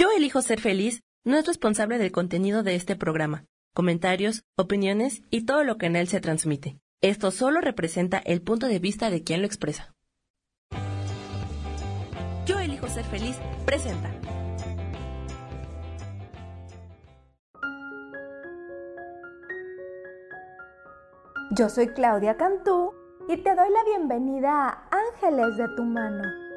Yo elijo ser feliz no es responsable del contenido de este programa, comentarios, opiniones y todo lo que en él se transmite. Esto solo representa el punto de vista de quien lo expresa. Yo elijo ser feliz presenta. Yo soy Claudia Cantú y te doy la bienvenida a Ángeles de tu mano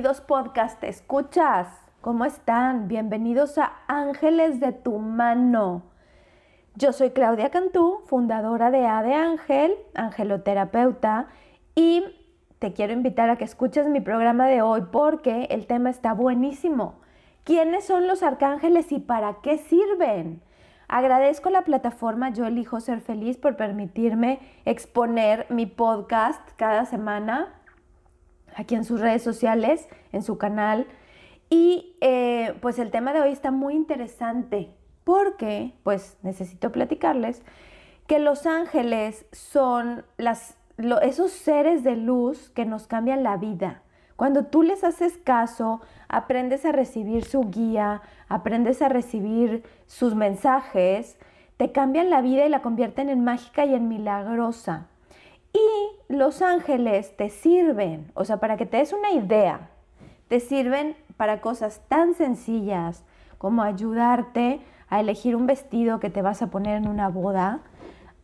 Queridos podcast, escuchas, ¿cómo están? Bienvenidos a Ángeles de tu mano. Yo soy Claudia Cantú, fundadora de A de Ángel, angeloterapeuta, y te quiero invitar a que escuches mi programa de hoy porque el tema está buenísimo. ¿Quiénes son los arcángeles y para qué sirven? Agradezco la plataforma Yo elijo ser feliz por permitirme exponer mi podcast cada semana aquí en sus redes sociales, en su canal. Y eh, pues el tema de hoy está muy interesante porque pues necesito platicarles que los ángeles son las, esos seres de luz que nos cambian la vida. Cuando tú les haces caso, aprendes a recibir su guía, aprendes a recibir sus mensajes, te cambian la vida y la convierten en mágica y en milagrosa. Y los ángeles te sirven, o sea, para que te des una idea, te sirven para cosas tan sencillas como ayudarte a elegir un vestido que te vas a poner en una boda,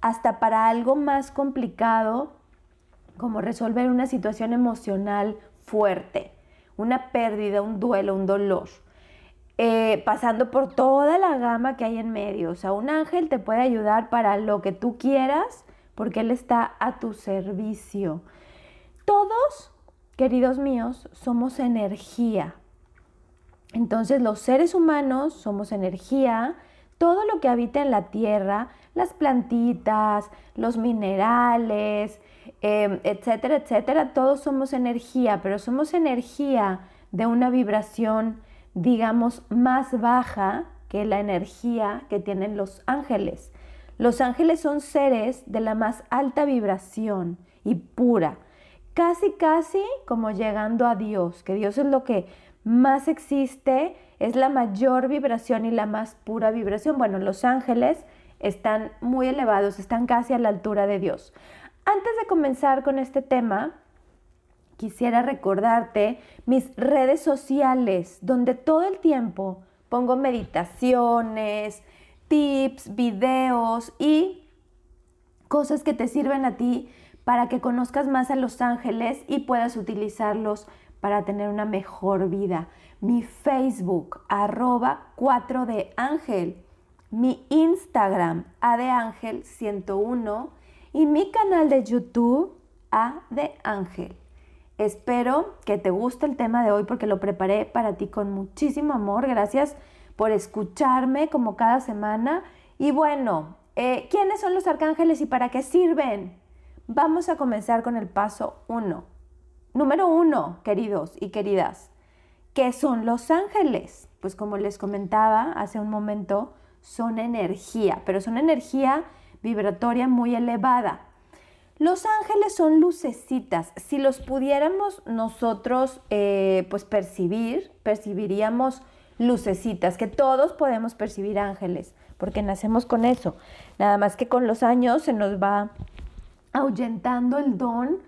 hasta para algo más complicado como resolver una situación emocional fuerte, una pérdida, un duelo, un dolor. Eh, pasando por toda la gama que hay en medio. O sea, un ángel te puede ayudar para lo que tú quieras porque Él está a tu servicio. Todos, queridos míos, somos energía. Entonces los seres humanos somos energía, todo lo que habita en la tierra, las plantitas, los minerales, em, etcétera, etcétera, todos somos energía, pero somos energía de una vibración, digamos, más baja que la energía que tienen los ángeles. Los ángeles son seres de la más alta vibración y pura, casi, casi como llegando a Dios, que Dios es lo que más existe, es la mayor vibración y la más pura vibración. Bueno, los ángeles están muy elevados, están casi a la altura de Dios. Antes de comenzar con este tema, quisiera recordarte mis redes sociales, donde todo el tiempo pongo meditaciones, tips, videos y cosas que te sirven a ti para que conozcas más a los ángeles y puedas utilizarlos para tener una mejor vida. Mi Facebook, arroba 4 de ángel. Mi Instagram, A de Ángel 101. Y mi canal de YouTube, A de Ángel. Espero que te guste el tema de hoy porque lo preparé para ti con muchísimo amor. Gracias por escucharme como cada semana. Y bueno, eh, ¿quiénes son los arcángeles y para qué sirven? Vamos a comenzar con el paso 1. Número 1, queridos y queridas. ¿Qué son los ángeles? Pues como les comentaba hace un momento, son energía, pero son energía vibratoria muy elevada. Los ángeles son lucecitas. Si los pudiéramos nosotros eh, pues percibir, percibiríamos lucecitas, que todos podemos percibir ángeles, porque nacemos con eso. Nada más que con los años se nos va ahuyentando el don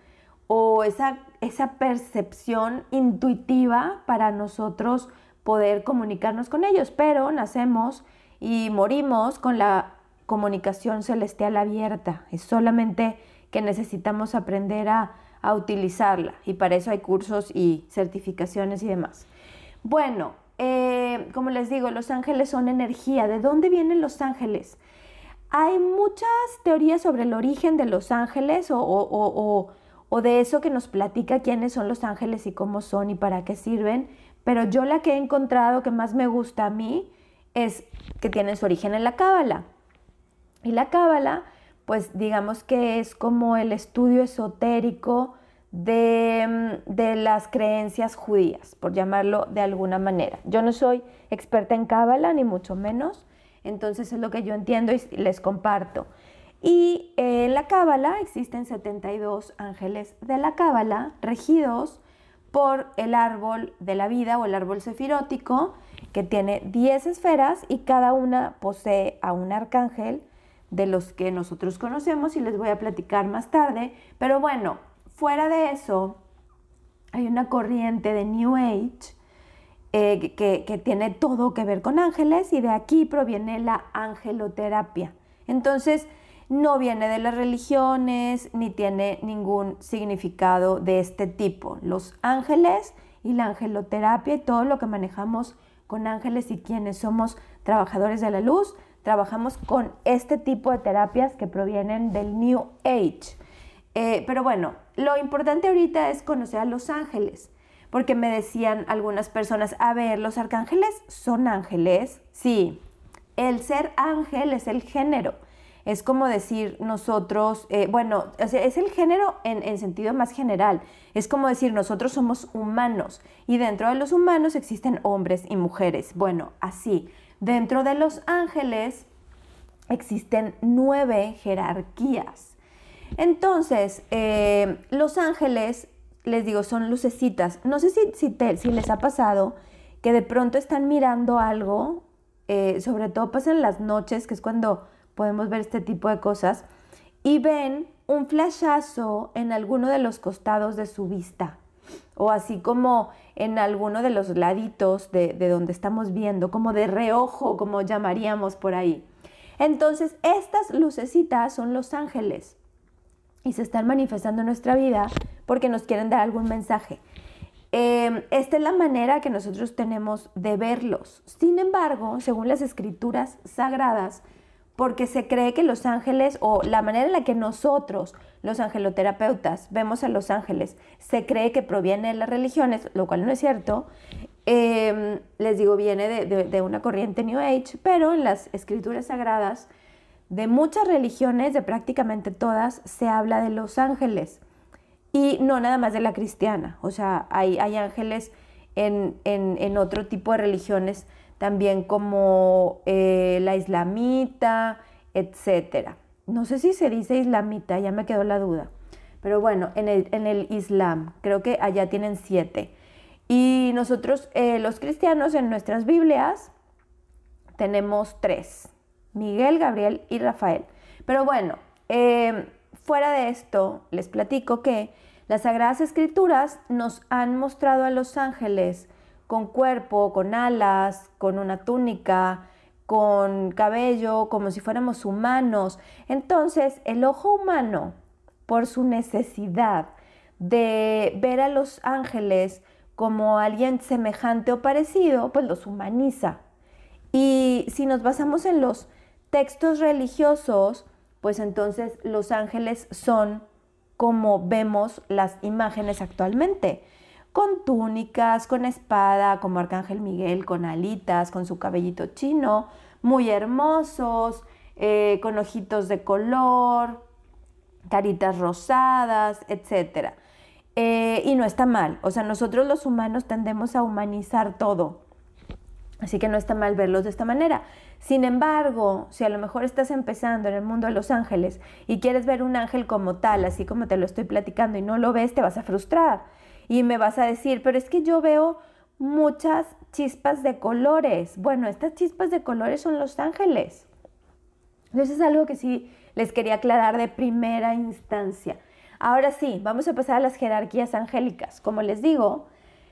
o esa, esa percepción intuitiva para nosotros poder comunicarnos con ellos, pero nacemos y morimos con la comunicación celestial abierta. Es solamente que necesitamos aprender a, a utilizarla y para eso hay cursos y certificaciones y demás. Bueno, eh, como les digo, los ángeles son energía. ¿De dónde vienen los ángeles? Hay muchas teorías sobre el origen de los ángeles o, o de eso que nos platica quiénes son los ángeles y cómo son y para qué sirven, pero yo la que he encontrado que más me gusta a mí es que tiene su origen en la Cábala. Y la Cábala, pues digamos que es como el estudio esotérico de, mm, de, las creencias judías, por llamarlo de alguna manera. Yo no soy experta en Cábala, ni mucho menos, entonces es lo que yo entiendo y les comparto. Y en la Cábala existen 72 ángeles de la Cábala regidos por el árbol de la vida o el árbol sefirótico, que tiene 10 esferas y cada una posee a un arcángel de los que nosotros conocemos y les voy a platicar más tarde. Pero bueno, fuera de eso, hay una corriente de New Age eh, que, que tiene todo que ver con ángeles y de aquí proviene la angeloterapia. Entonces, no viene de las religiones ni tiene ningún significado de este tipo. Los ángeles y la angeloterapia y todo lo que manejamos con ángeles y quienes somos trabajadores de la luz, trabajamos con este tipo de terapias que provienen del New Age. Eh, pero bueno, lo importante ahorita es conocer a los ángeles, porque me decían algunas personas, a ver, ¿los arcángeles son ángeles? Sí, el ser ángel es el género. Es como decir nosotros, eh, bueno, es el género en, en sentido más general. Es como decir nosotros somos humanos y dentro de los humanos existen hombres y mujeres. Bueno, así. Dentro de los ángeles existen nueve jerarquías. Entonces, eh, los ángeles, les digo, son lucecitas. No sé si, si, les ha pasado que de pronto están mirando algo, eh, sobre todo pasa en las noches, que es cuando podemos ver este tipo de cosas, y ven un flashazo en alguno de los costados de su vista o así como en alguno de los laditos de, donde estamos viendo, como de reojo, como llamaríamos por ahí. Entonces, estas lucecitas son los ángeles y se están manifestando en nuestra vida porque nos quieren dar algún mensaje. Em, esta es la manera que nosotros tenemos de verlos. Sin embargo, según las escrituras sagradas, porque se cree que los ángeles o la manera en la que nosotros, los angeloterapeutas, vemos a los ángeles, se cree que proviene de las religiones, lo cual no es cierto. Em, les digo, viene de, una corriente New Age, pero en las escrituras sagradas de muchas religiones, de prácticamente todas, se habla de los ángeles. Y no nada más de la cristiana, o sea, hay, hay ángeles en, en otro tipo de religiones también como eh, la islamita, etc. No sé si se dice islamita, ya me quedó la duda. Pero bueno, en el, en el Islam, creo que allá tienen siete. Y nosotros, eh, los cristianos, en nuestras Biblias, tenemos tres. Miguel, Gabriel y Rafael. Pero bueno, em, fuera de esto, les platico que las Sagradas Escrituras nos han mostrado a los ángeles con cuerpo, con alas, con una túnica, con cabello, como si fuéramos humanos. Entonces, el ojo humano, por su necesidad de ver a los ángeles como alguien semejante o parecido, pues los humaniza. Y si nos basamos en los textos religiosos, pues entonces los ángeles son como vemos las imágenes actualmente con túnicas, con espada, como Arcángel Miguel, con alitas, con su cabellito chino, muy hermosos, eh, con ojitos de color, caritas rosadas, etc. Eh, y no está mal, o sea, nosotros los humanos tendemos a humanizar todo, así que no está mal verlos de esta manera. Sin embargo, si a lo mejor estás empezando en el mundo de los ángeles y quieres ver un ángel como tal, así como te lo estoy platicando y no lo ves, te vas a frustrar y me vas a decir, pero es que yo veo muchas chispas de colores. Bueno, estas chispas de colores son los ángeles. Entonces es algo que sí les quería aclarar de primera instancia. Ahora sí, vamos a pasar a las jerarquías angélicas. Como les digo,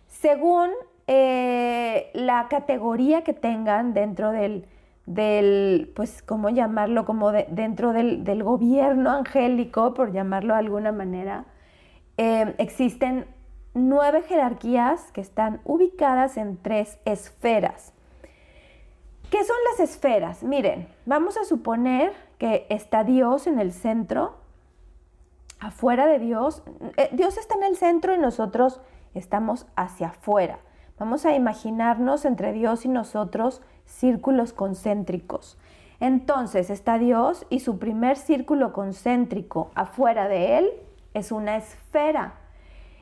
según eh, la categoría que tengan dentro del, del pues, ¿cómo llamarlo? Como dentro del, del, gobierno angélico, por llamarlo de alguna manera, eh, existen nueve jerarquías que están ubicadas en tres esferas. ¿Qué son las esferas? Miren, vamos a suponer que está Dios en el centro. afuera de Dios. Eh, Dios está en el centro y nosotros estamos hacia afuera. Vamos a imaginarnos entre Dios y nosotros círculos concéntricos. Entonces está Dios y su primer círculo concéntrico afuera de él es una esfera.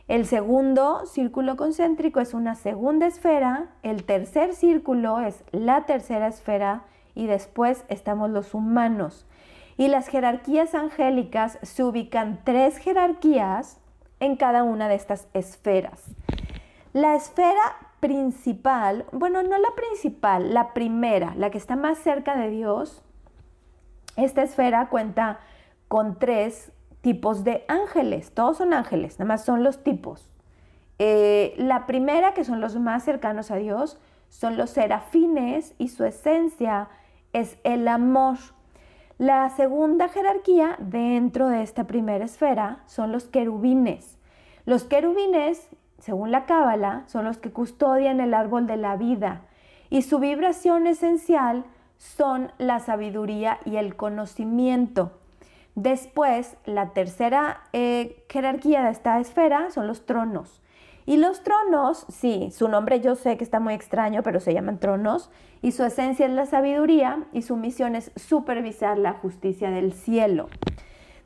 El segundo círculo concéntrico es una segunda esfera. El tercer círculo es la tercera esfera y después estamos los humanos. Y las jerarquías angélicas se ubican tres jerarquías en cada una de estas esferas. La esfera principal, bueno, no la principal, la primera, la que está más cerca de Dios, esta esfera cuenta con tres tipos de ángeles, todos son ángeles, nada más son los tipos. Eh, la primera, que son los más cercanos a Dios, son los serafines y su esencia es el amor. La segunda jerarquía dentro de esta primera esfera son los querubines. Los querubines, según la Cábala, son los que custodian el árbol de la vida y su vibración esencial son la sabiduría y el conocimiento. Después, la tercera eh, jerarquía de esta esfera son los tronos. Y los tronos, sí, su nombre yo sé que está muy extraño, pero se llaman tronos, y su esencia es la sabiduría y su misión es supervisar la justicia del cielo.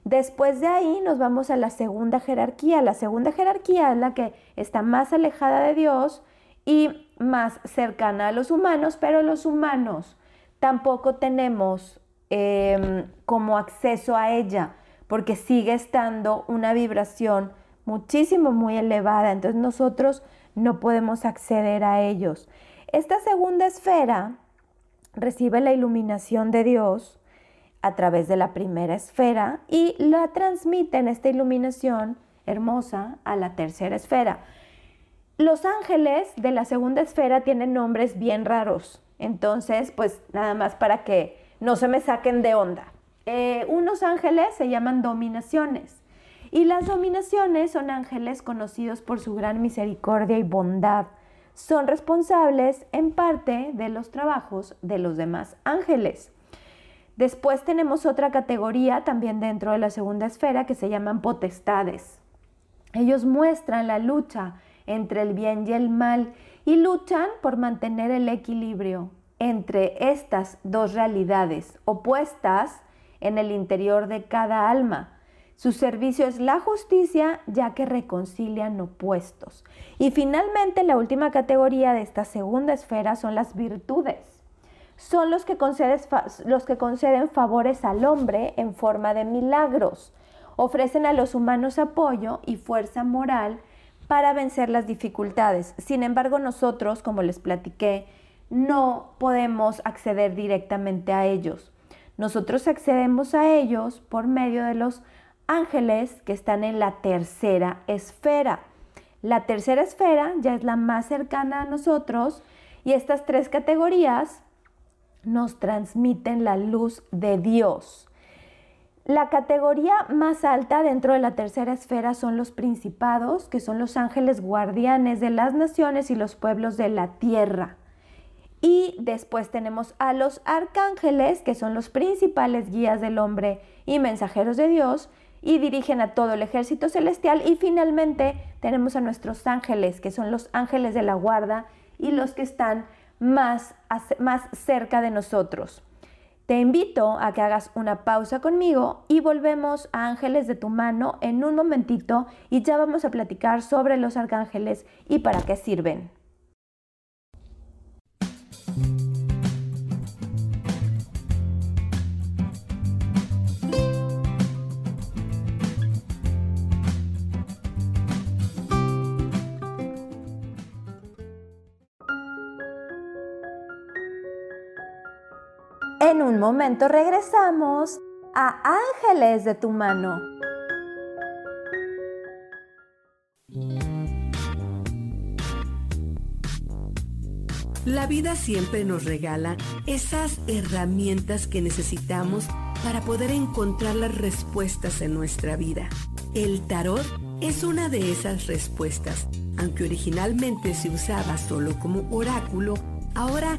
Después de ahí nos vamos a la segunda jerarquía. La segunda jerarquía es la que está más alejada de Dios y más cercana a los humanos, pero los humanos tampoco tenemos em, como acceso a ella porque sigue estando una vibración muchísimo, muy elevada. Entonces nosotros no podemos acceder a ellos. Esta segunda esfera recibe la iluminación de Dios a través de la primera esfera y la transmite en esta iluminación hermosa a la tercera esfera. Los ángeles de la segunda esfera tienen nombres bien raros. Entonces, pues nada más para que no se me saquen de onda. Eh, unos ángeles se llaman dominaciones y las dominaciones son ángeles conocidos por su gran misericordia y bondad. Son responsables en parte de los trabajos de los demás ángeles. Después tenemos otra categoría también dentro de la segunda esfera que se llaman potestades. Ellos muestran la lucha entre el bien y el mal y luchan por mantener el equilibrio entre estas dos realidades opuestas en el interior de cada alma. Su servicio es la justicia, ya que reconcilian opuestos. Y finalmente, la última categoría de esta segunda esfera son las virtudes. Son los que, los que conceden favores al hombre en forma de milagros. Ofrecen a los humanos apoyo y fuerza moral para vencer las dificultades. Sin embargo, nosotros, como les platiqué, no podemos acceder directamente a ellos. Nosotros accedemos a ellos por medio de los ángeles que están en la tercera esfera. La tercera esfera ya es la más cercana a nosotros y estas tres categorías nos transmiten la luz de Dios. La categoría más alta dentro de la tercera esfera son los principados, que son los ángeles guardianes de las naciones y los pueblos de la tierra. Y después tenemos a los arcángeles, que son los principales guías del hombre y mensajeros de Dios, y dirigen a todo el ejército celestial. Y finalmente tenemos a nuestros ángeles, que son los ángeles de la guarda y los que están más, más cerca de nosotros. Te invito a que hagas una pausa conmigo y volvemos a Ángeles de tu mano en un momentito y ya vamos a platicar sobre los arcángeles y para qué sirven. Un momento regresamos a Ángeles de tu mano. La vida siempre nos regala esas herramientas que necesitamos para poder encontrar las respuestas en nuestra vida. El tarot es una de esas respuestas. Aunque originalmente se usaba solo como oráculo, ahora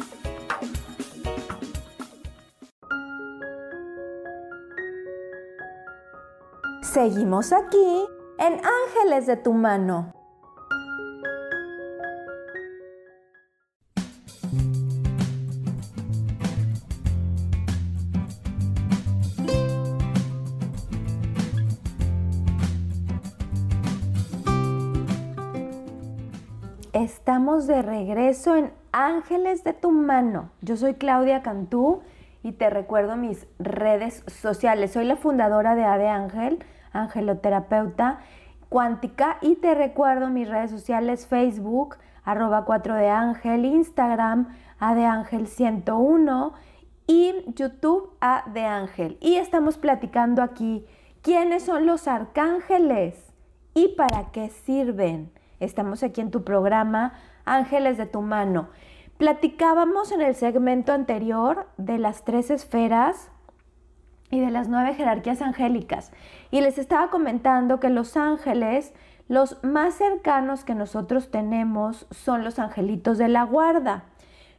Seguimos aquí en Ángeles de tu mano. Estamos de regreso en Ángeles de tu mano. Yo soy Claudia Cantú y te recuerdo mis redes sociales. Soy la fundadora de Ade Ángel angeloterapeuta cuántica y te recuerdo mis redes sociales Facebook arroba 4 de ángel, Instagram a de ángel 101 y YouTube a de ángel. Y estamos platicando aquí quiénes son los arcángeles y para qué sirven. Estamos aquí en tu programa Ángeles de tu mano. Platicábamos en el segmento anterior de las tres esferas y de las nueve jerarquías angélicas. Y les estaba comentando que los ángeles, los más cercanos que nosotros tenemos son los angelitos de la guarda.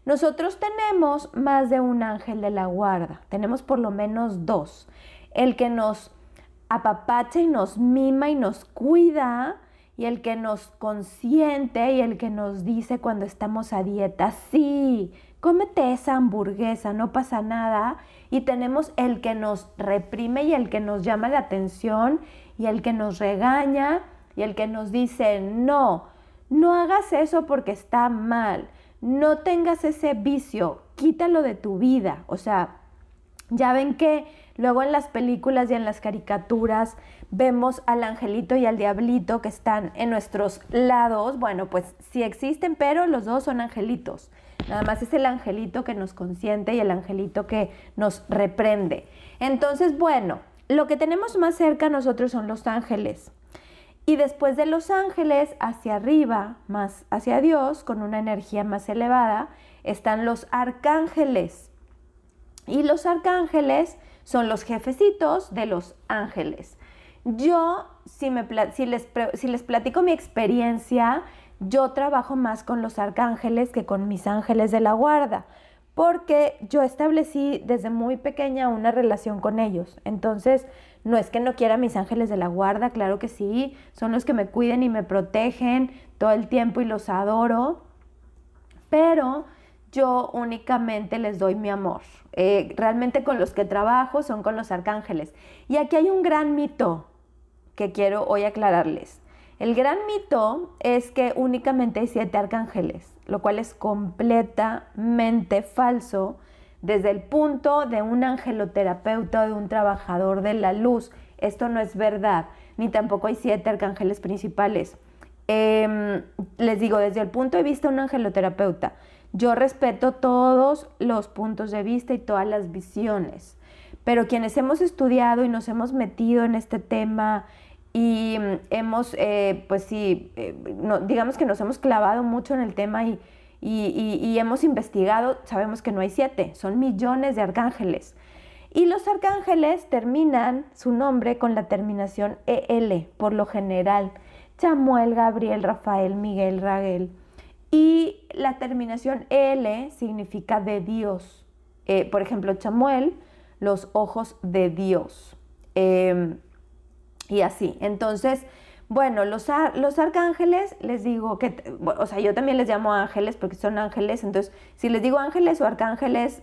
Nosotros tenemos más de un ángel de la guarda, tenemos por lo menos dos. El que nos apapacha y nos mima y nos cuida, y el que nos consiente y el que nos dice cuando estamos a dieta, sí, cómete esa hamburguesa, no pasa nada. Y tenemos el que nos reprime y el que nos llama la atención y el que nos regaña y el que nos dice, no, no hagas eso porque está mal, no tengas ese vicio, quítalo de tu vida. O sea, ya ven que luego en las películas y en las caricaturas vemos al angelito y al diablito que están en nuestros lados. Bueno, pues sí existen, pero los dos son angelitos. Nada más es el angelito que nos consiente y el angelito que nos reprende. Entonces, bueno, lo que tenemos más cerca nosotros son los ángeles. Y después de los ángeles, hacia arriba, más hacia Dios, con una energía más elevada, están los arcángeles. Y los arcángeles son los jefecitos de los ángeles. Yo, si, me, si, les, si les platico mi experiencia, yo trabajo más con los arcángeles que con mis ángeles de la guarda, porque yo establecí desde muy pequeña una relación con ellos. Entonces, no es que no quiera mis ángeles de la guarda, claro que sí, son los que me cuiden y me protegen todo el tiempo y los adoro, pero yo únicamente les doy mi amor. Eh, realmente con los que trabajo son con los arcángeles. Y aquí hay un gran mito que quiero hoy aclararles. El gran mito es que únicamente hay siete arcángeles, lo cual es completamente falso desde el punto de un angeloterapeuta o de un trabajador de la luz. Esto no es verdad, ni tampoco hay siete arcángeles principales. Em, les digo, desde el punto de vista de un angeloterapeuta, yo respeto todos los puntos de vista y todas las visiones, pero quienes hemos estudiado y nos hemos metido en este tema y mm, hemos, eh, pues sí, eh, digamos que nos hemos clavado mucho en el tema y, y, hemos investigado, sabemos que no hay siete, son millones de arcángeles. Y los arcángeles terminan su nombre con la terminación EL, por lo general. Chamuel, Gabriel, Rafael, Miguel, Raguel. Y la terminación L significa de Dios. Eh, por ejemplo, Chamuel, los ojos de Dios. Y así. Entonces, bueno, los, los, arcángeles, les digo que, o sea, yo también les llamo ángeles porque son ángeles. Entonces, si les digo ángeles o arcángeles,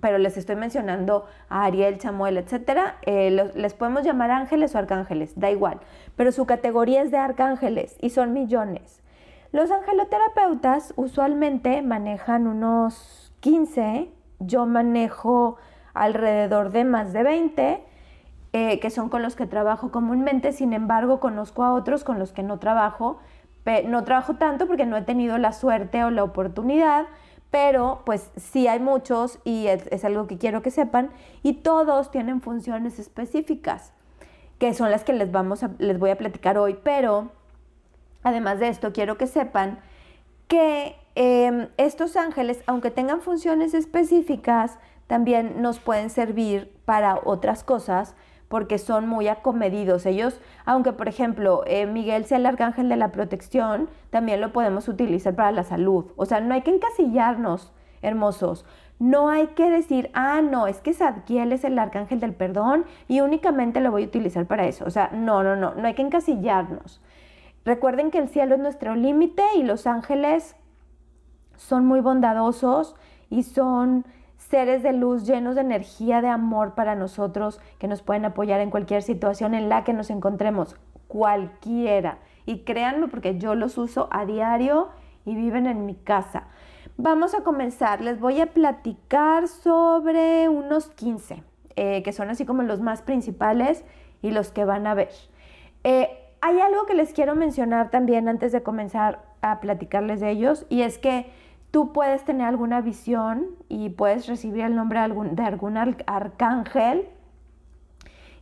pero les estoy mencionando a Ariel, Chamuel, etcétera, eh, les podemos llamar ángeles o arcángeles, da igual. Pero su categoría es de arcángeles y son millones. Los angeloterapeutas usualmente manejan unos 15, yo manejo alrededor de más de 20, eh, que son con los que trabajo comúnmente, sin embargo conozco a otros con los que no trabajo, no trabajo tanto porque no he tenido la suerte o la oportunidad, pero pues sí hay muchos y es, algo que quiero que sepan y todos tienen funciones específicas que son las que les, vamos les voy a platicar hoy, pero Además de esto, quiero que sepan que em, estos ángeles, aunque tengan funciones específicas, también nos pueden servir para otras cosas porque son muy acomedidos. Ellos, aunque por ejemplo eh, Miguel sea el arcángel de la protección, también lo podemos utilizar para la salud. O sea, no hay que encasillarnos, hermosos. No hay que decir, ah, no, es que Zadkiel es el arcángel del perdón y únicamente lo voy a utilizar para eso. O sea, no, no, no, no hay que encasillarnos. Recuerden que el cielo es nuestro límite y los ángeles son muy bondadosos y son seres de luz llenos de energía, de amor para nosotros, que nos pueden apoyar en cualquier situación en la que nos encontremos, cualquiera. Y créanme porque yo los uso a diario y viven en mi casa. Vamos a comenzar. Les voy a platicar sobre unos 15, eh, que son así como los más principales y los que van a ver. Eh, hay algo que les quiero mencionar también antes de comenzar a platicarles de ellos y es que tú puedes tener alguna visión y puedes recibir el nombre de algún, arcángel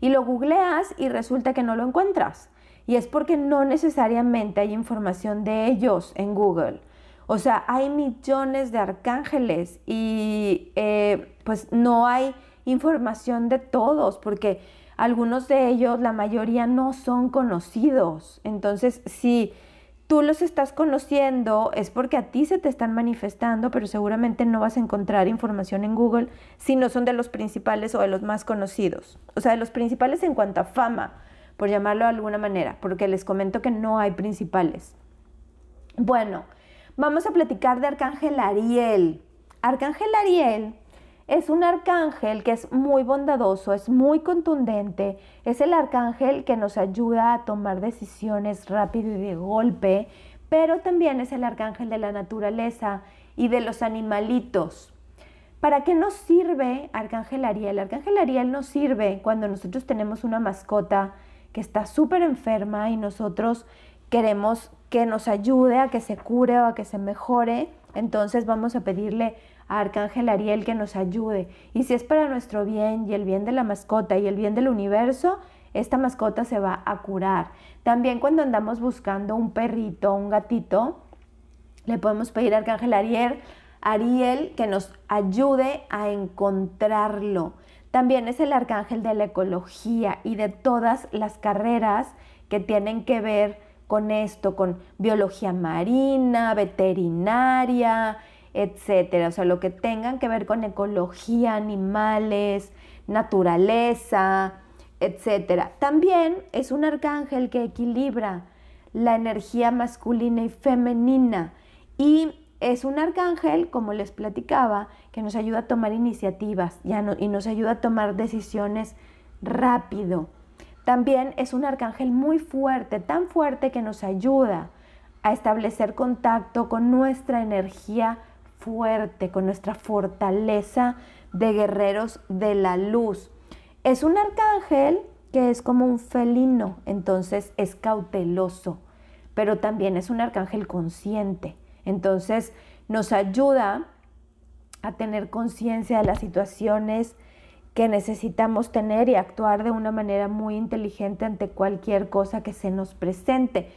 y lo googleas y resulta que no lo encuentras. Y es porque no necesariamente hay información de ellos en Google. O sea, hay millones de arcángeles y eh, pues no hay información de todos porque algunos de ellos, la mayoría no son conocidos. Entonces, si tú los estás conociendo, es porque a ti se te están manifestando, pero seguramente no vas a encontrar información en Google si no son de los principales o de los más conocidos. O sea, de los principales en cuanto a fama, por llamarlo de alguna manera, porque les comento que no hay principales. Bueno, vamos a platicar de Arcángel Ariel. Arcángel Ariel es un arcángel que es muy bondadoso, es muy contundente, es el arcángel que nos ayuda a tomar decisiones rápido y de golpe, pero también es el arcángel de la naturaleza y de los animalitos. ¿Para qué nos sirve Arcángel Ariel? Arcángel Ariel nos sirve cuando nosotros tenemos una mascota que está súper enferma y nosotros queremos que nos ayude a que se cure o a que se mejore. Entonces vamos a pedirle Arcángel Ariel que nos ayude. Y si es para nuestro bien y el bien de la mascota y el bien del universo, esta mascota se va a curar. También cuando andamos buscando un perrito, un gatito, le podemos pedir a Arcángel Ariel, Ariel que nos ayude a encontrarlo. También es el arcángel de la ecología y de todas las carreras que tienen que ver con esto, con biología marina, veterinaria, etcétera. O sea, lo que tengan que ver con ecología, animales, naturaleza, etcétera. También es un arcángel que equilibra la energía masculina y femenina y es un arcángel, como les platicaba, que nos ayuda a tomar iniciativas y nos ayuda a tomar decisiones rápido. También es un arcángel muy fuerte, tan fuerte que nos ayuda a establecer contacto con nuestra energía fuerte, con nuestra fortaleza de guerreros de la luz. Es un arcángel que es como un felino, entonces es cauteloso, pero también es un arcángel consciente. Entonces nos ayuda a tener conciencia de las situaciones que necesitamos tener y actuar de una manera muy inteligente ante cualquier cosa que se nos presente.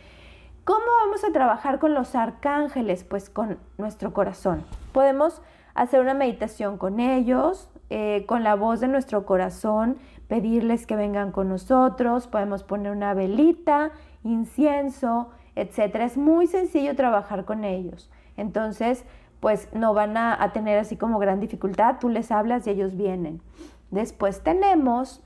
¿Cómo vamos a trabajar con los arcángeles? Pues con nuestro corazón. Podemos hacer una meditación con ellos, eh, con la voz de nuestro corazón, pedirles que vengan con nosotros, podemos poner una velita, incienso, etcétera. Es muy sencillo trabajar con ellos. Entonces, pues no van a, a, tener así como gran dificultad, tú les hablas y ellos vienen. Después tenemos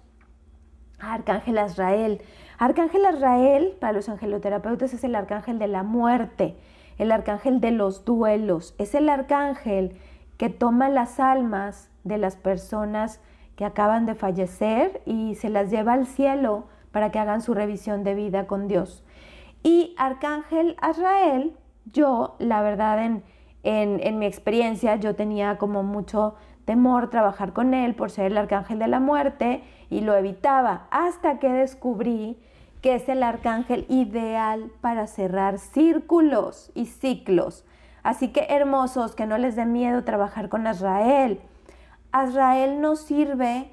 a Arcángel Azrael. Arcángel Azrael, para los angeloterapeutas, es el arcángel de la muerte, el arcángel de los duelos, es el arcángel que toma las almas de las personas que acaban de fallecer y se las lleva al cielo para que hagan su revisión de vida con Dios. Y Arcángel Azrael, yo, la verdad, en, en, mi experiencia, yo tenía como mucho temor trabajar con él por ser el arcángel de la muerte y lo evitaba hasta que descubrí que es el arcángel ideal para cerrar círculos y ciclos. Así que hermosos, que no les dé miedo trabajar con Azrael. Azrael nos sirve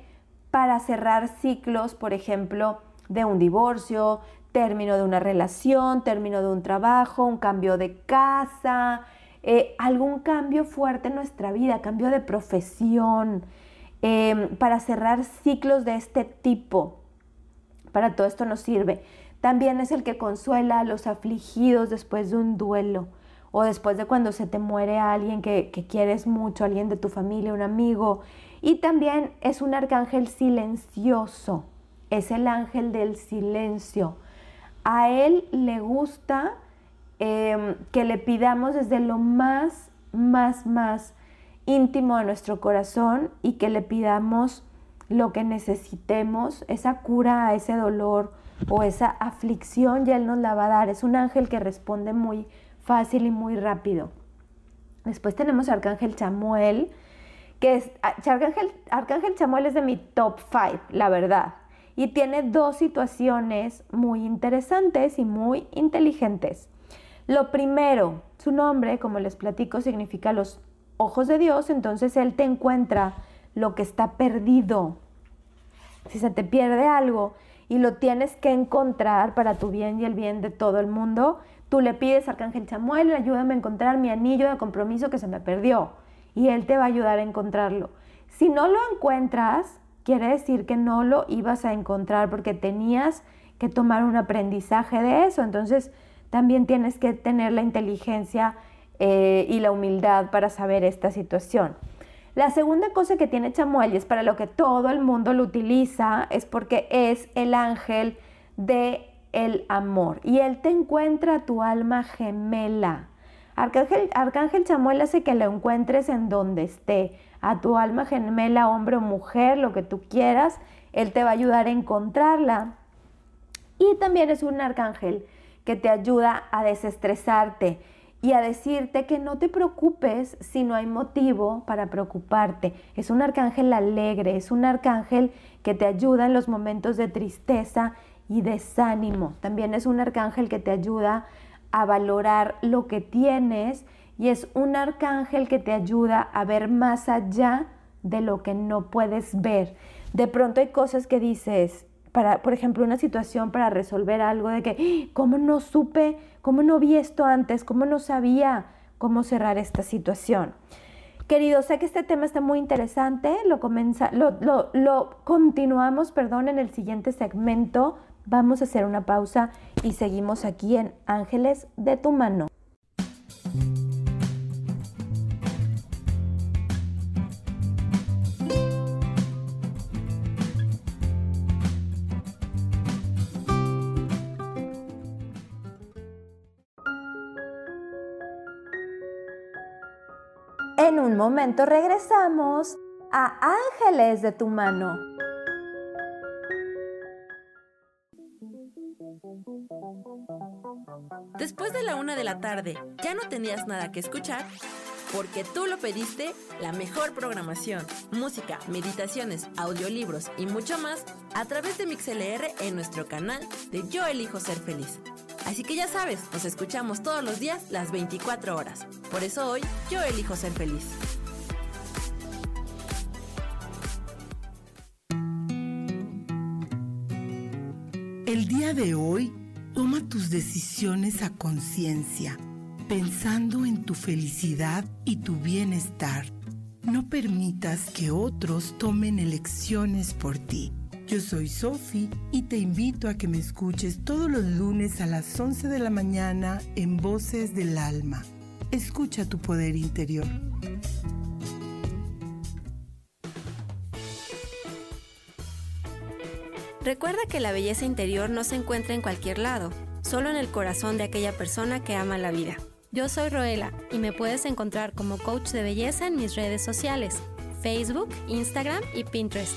para cerrar ciclos, por ejemplo, de un divorcio, término de una relación, término de un trabajo, un cambio de casa, eh, algún cambio fuerte en nuestra vida, cambio de profesión, em, para cerrar ciclos de este tipo. Para todo esto nos sirve. También es el que consuela a los afligidos después de un duelo o después de cuando se te muere alguien que, que quieres mucho, alguien de tu familia, un amigo. Y también es un arcángel silencioso, es el ángel del silencio a Él le gusta em, que le pidamos desde lo más, más, más íntimo de nuestro corazón y que le pidamos lo que necesitemos, esa cura a ese dolor o esa aflicción, ya Él nos la va a dar. Es un ángel que responde muy fácil y muy rápido. Después tenemos a Arcángel Chamuel, que es, Arcángel, Arcángel Chamuel es de mi top 5, la verdad y tiene dos situaciones muy interesantes y muy inteligentes. Lo primero, su nombre, como les platico, significa los ojos de Dios, entonces Él te encuentra lo que está perdido. Si se te pierde algo y lo tienes que encontrar para tu bien y el bien de todo el mundo, tú le pides a Arcángel Chamuel, ayúdame a encontrar mi anillo de compromiso que se me perdió. Y Él te va a ayudar a encontrarlo. Si no lo encuentras, quiere decir que no lo ibas a encontrar porque tenías que tomar un aprendizaje de eso. Entonces también tienes que tener la inteligencia eh, y la humildad para saber esta situación. La segunda cosa que tiene Chamuel y es para lo que todo el mundo lo utiliza es porque es el ángel de el amor y él te encuentra tu alma gemela. Arcángel, Arcángel Chamuel hace que lo encuentres en donde esté, a tu alma gemela, hombre o mujer, lo que tú quieras, él te va a ayudar a encontrarla. Y también es un arcángel que te ayuda a desestresarte y a decirte que no te preocupes si no hay motivo para preocuparte. Es un arcángel alegre, es un arcángel que te ayuda en los momentos de tristeza y desánimo. También es un arcángel que te ayuda a valorar lo que tienes y es un arcángel que te ayuda a ver más allá de lo que no puedes ver. De pronto hay cosas que dices, para, por ejemplo, una situación para resolver algo de que, ¡Ah! ¿cómo no supe? ¿Cómo no vi esto antes? ¿Cómo no sabía cómo cerrar esta situación? Queridos, sé que este tema está muy interesante, lo, lo, continuamos perdón, en el siguiente segmento. Vamos a hacer una pausa y seguimos aquí en Ángeles de tu mano. Un momento regresamos a Ángeles de tu mano. Después de la una de la tarde, ¿ya no tenías nada que escuchar? Porque tú lo pediste, la mejor programación, música, meditaciones, audiolibros y mucho más a través de MixLR en nuestro canal de Yo Elijo Ser Feliz. Así que ya sabes, nos escuchamos todos los días las 24 horas. Por eso hoy yo elijo ser feliz. El día de hoy, toma tus decisiones a conciencia, pensando en tu felicidad y tu bienestar. No permitas que otros tomen elecciones por ti. Yo soy Sofi y te invito a que me escuches todos los lunes a las 11 de la mañana en Voces del Alma. Escucha tu poder interior. Recuerda que la belleza interior no se encuentra en cualquier lado, solo en el corazón de aquella persona que ama la vida. Yo soy Roela y me puedes encontrar como coach de belleza en mis redes sociales, Facebook, Instagram y Pinterest.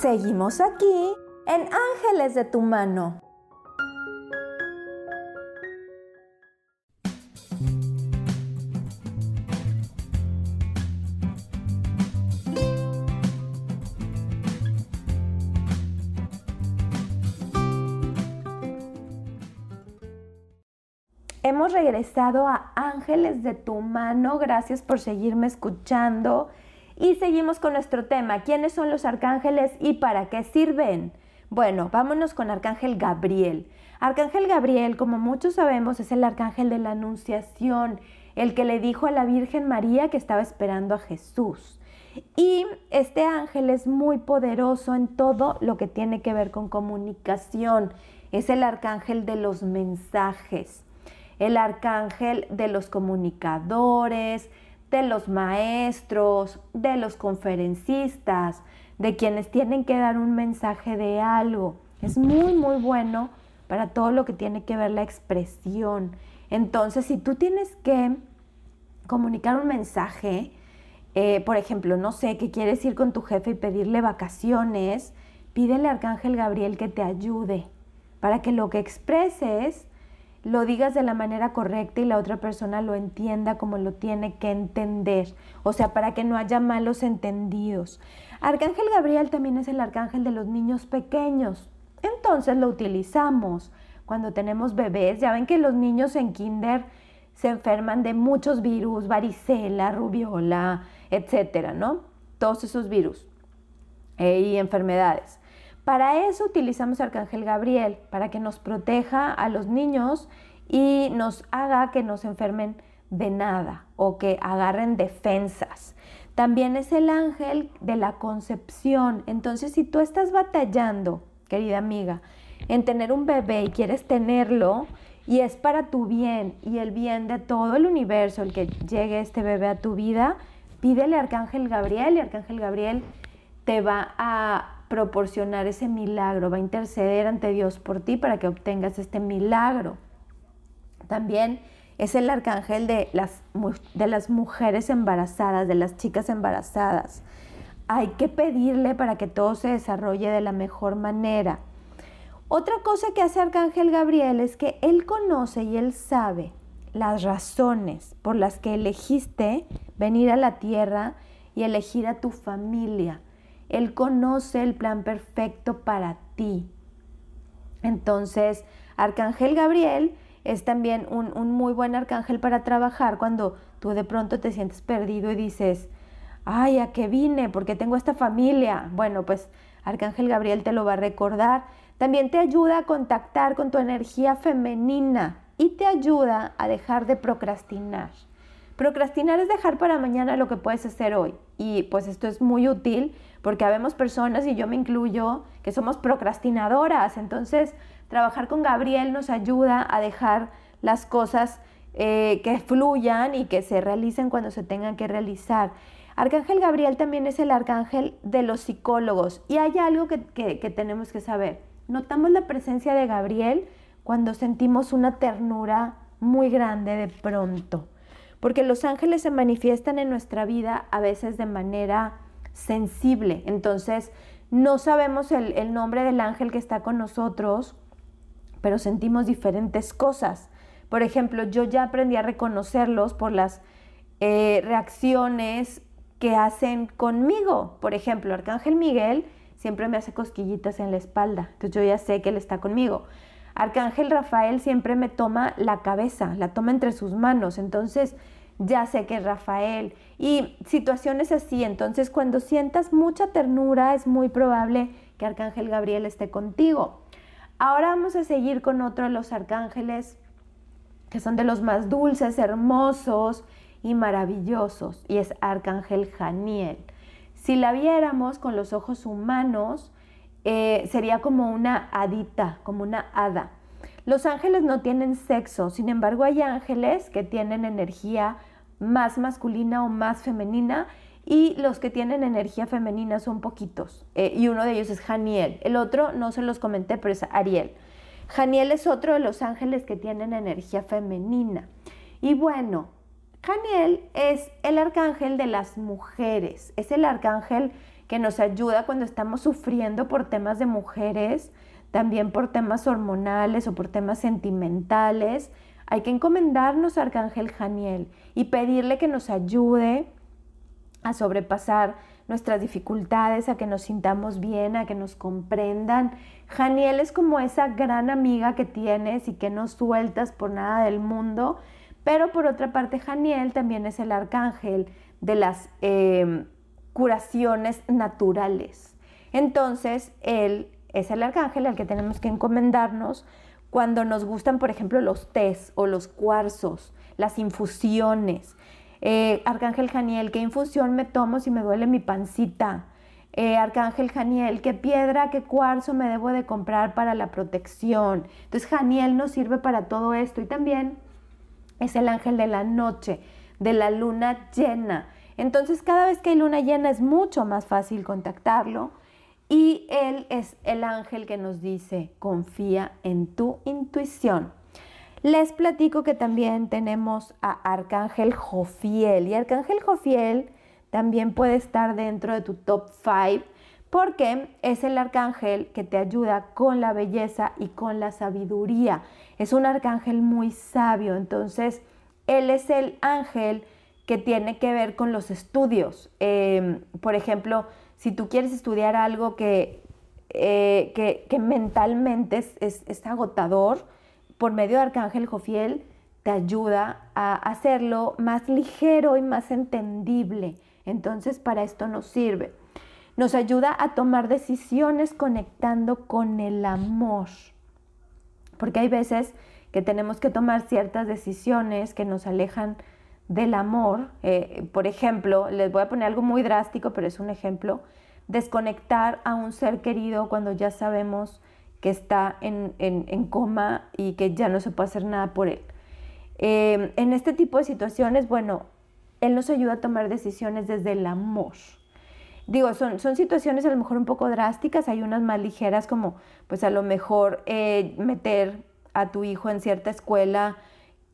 Seguimos aquí en Ángeles de tu mano. Hemos regresado a Ángeles de tu mano. Gracias por seguirme escuchando. Y seguimos con nuestro tema, ¿quiénes son los arcángeles y para qué sirven? Bueno, vámonos con Arcángel Gabriel. Arcángel Gabriel, como muchos sabemos, es el arcángel de la Anunciación, el que le dijo a la Virgen María que estaba esperando a Jesús. Y este ángel es muy poderoso en todo lo que tiene que ver con comunicación. Es el arcángel de los mensajes, el arcángel de los comunicadores, de los maestros, de los conferencistas, de quienes tienen que dar un mensaje de algo. Es muy, muy bueno para todo lo que tiene que ver la expresión. Entonces, si tú tienes que comunicar un mensaje, eh, por ejemplo, no sé, que quieres ir con tu jefe y pedirle vacaciones, pídele a Arcángel Gabriel que te ayude para que lo que expreses lo digas de la manera correcta y la otra persona lo entienda como lo tiene que entender, o sea, para que no haya malos entendidos. Arcángel Gabriel también es el arcángel de los niños pequeños, entonces lo utilizamos cuando tenemos bebés. Ya ven que los niños en kinder se enferman de muchos virus, varicela, rubiola, etcétera, ¿no? Todos esos virus eh, y enfermedades. Para eso utilizamos Arcángel Gabriel, para que nos proteja a los niños y nos haga que nos enfermen de nada o que agarren defensas. También es el ángel de la concepción. Entonces, si tú estás batallando, querida amiga, en tener un bebé y quieres tenerlo y es para tu bien y el bien de todo el universo el que llegue este bebé a tu vida, pídele a Arcángel Gabriel y Arcángel Gabriel te va a proporcionar ese milagro, va a interceder ante Dios por ti para que obtengas este milagro. También es el arcángel de las, de las mujeres embarazadas, de las chicas embarazadas. Hay que pedirle para que todo se desarrolle de la mejor manera. Otra cosa que hace Arcángel Gabriel es que él conoce y él sabe las razones por las que elegiste venir a la tierra y elegir a tu familia. Él conoce el plan perfecto para ti. Entonces, Arcángel Gabriel es también un, muy buen arcángel para trabajar cuando tú de pronto te sientes perdido y dices, ay, ¿a qué vine? porque tengo esta familia? Bueno, pues Arcángel Gabriel te lo va a recordar. También te ayuda a contactar con tu energía femenina y te ayuda a dejar de procrastinar. Procrastinar es dejar para mañana lo que puedes hacer hoy. Y pues esto es muy útil porque habemos personas, y yo me incluyo, que somos procrastinadoras. Entonces, Trabajar con Gabriel nos ayuda a dejar las cosas eh, que fluyan y que se realicen cuando se tengan que realizar. Arcángel Gabriel también es el arcángel de los psicólogos y hay algo que, que tenemos que saber. Notamos la presencia de Gabriel cuando sentimos una ternura muy grande de pronto, porque los ángeles se manifiestan en nuestra vida a veces de manera sensible, entonces no sabemos el, nombre del ángel que está con nosotros pero sentimos diferentes cosas. Por ejemplo, yo ya aprendí a reconocerlos por las eh, reacciones que hacen conmigo. Por ejemplo, Arcángel Miguel siempre me hace cosquillitas en la espalda, entonces yo ya sé que él está conmigo. Arcángel Rafael siempre me toma la cabeza, la toma entre sus manos, entonces ya sé que es Rafael. Y situaciones así, entonces cuando sientas mucha ternura es muy probable que Arcángel Gabriel esté contigo. Ahora vamos a seguir con otro de los arcángeles que son de los más dulces, hermosos y maravillosos, y es Arcángel Janiel. Si la viéramos con los ojos humanos, eh, sería como una hadita, como una hada. Los ángeles no tienen sexo, sin embargo hay ángeles que tienen energía más masculina o más femenina y los que tienen energía femenina son poquitos. Eh, y uno de ellos es Janiel. El otro no se los comenté, pero es Ariel. Janiel es otro de los ángeles que tienen energía femenina. Y bueno, Janiel es el arcángel de las mujeres. Es el arcángel que nos ayuda cuando estamos sufriendo por temas de mujeres, también por temas hormonales o por temas sentimentales. Hay que encomendarnos a Arcángel Janiel y pedirle que nos ayude a sobrepasar nuestras dificultades, a que nos sintamos bien, a que nos comprendan. Janiel es como esa gran amiga que tienes y que no sueltas por nada del mundo, pero por otra parte Janiel también es el arcángel de las em, curaciones naturales. Entonces, él es el arcángel al que tenemos que encomendarnos cuando nos gustan, por ejemplo, los tés o los cuarzos, las infusiones. Eh, Arcángel Janiel, ¿qué infusión me tomo si me duele mi pancita? Eh, Arcángel Janiel, ¿qué piedra, qué cuarzo me debo de comprar para la protección? Entonces Janiel nos sirve para todo esto y también es el ángel de la noche, de la luna llena. Entonces cada vez que hay luna llena es mucho más fácil contactarlo y él es el ángel que nos dice, confía en tu intuición. Les platico que también tenemos a Arcángel Jofiel y Arcángel Jofiel también puede estar dentro de tu top 5 porque es el arcángel que te ayuda con la belleza y con la sabiduría. Es un arcángel muy sabio, entonces él es el ángel que tiene que ver con los estudios. Em, por ejemplo, si tú quieres estudiar algo que, eh, que, mentalmente es agotador, por medio de Arcángel Jofiel te ayuda a hacerlo más ligero y más entendible. Entonces para esto nos sirve. Nos ayuda a tomar decisiones conectando con el amor. Porque hay veces que tenemos que tomar ciertas decisiones que nos alejan del amor. Eh, por ejemplo, les voy a poner algo muy drástico, pero es un ejemplo, desconectar a un ser querido cuando ya sabemos que está en, coma y que ya no se puede hacer nada por él. Eh, en este tipo de situaciones, bueno, él nos ayuda a tomar decisiones desde el amor. Digo, son, son situaciones a lo mejor un poco drásticas, hay unas más ligeras como pues a lo mejor eh, meter a tu hijo en cierta escuela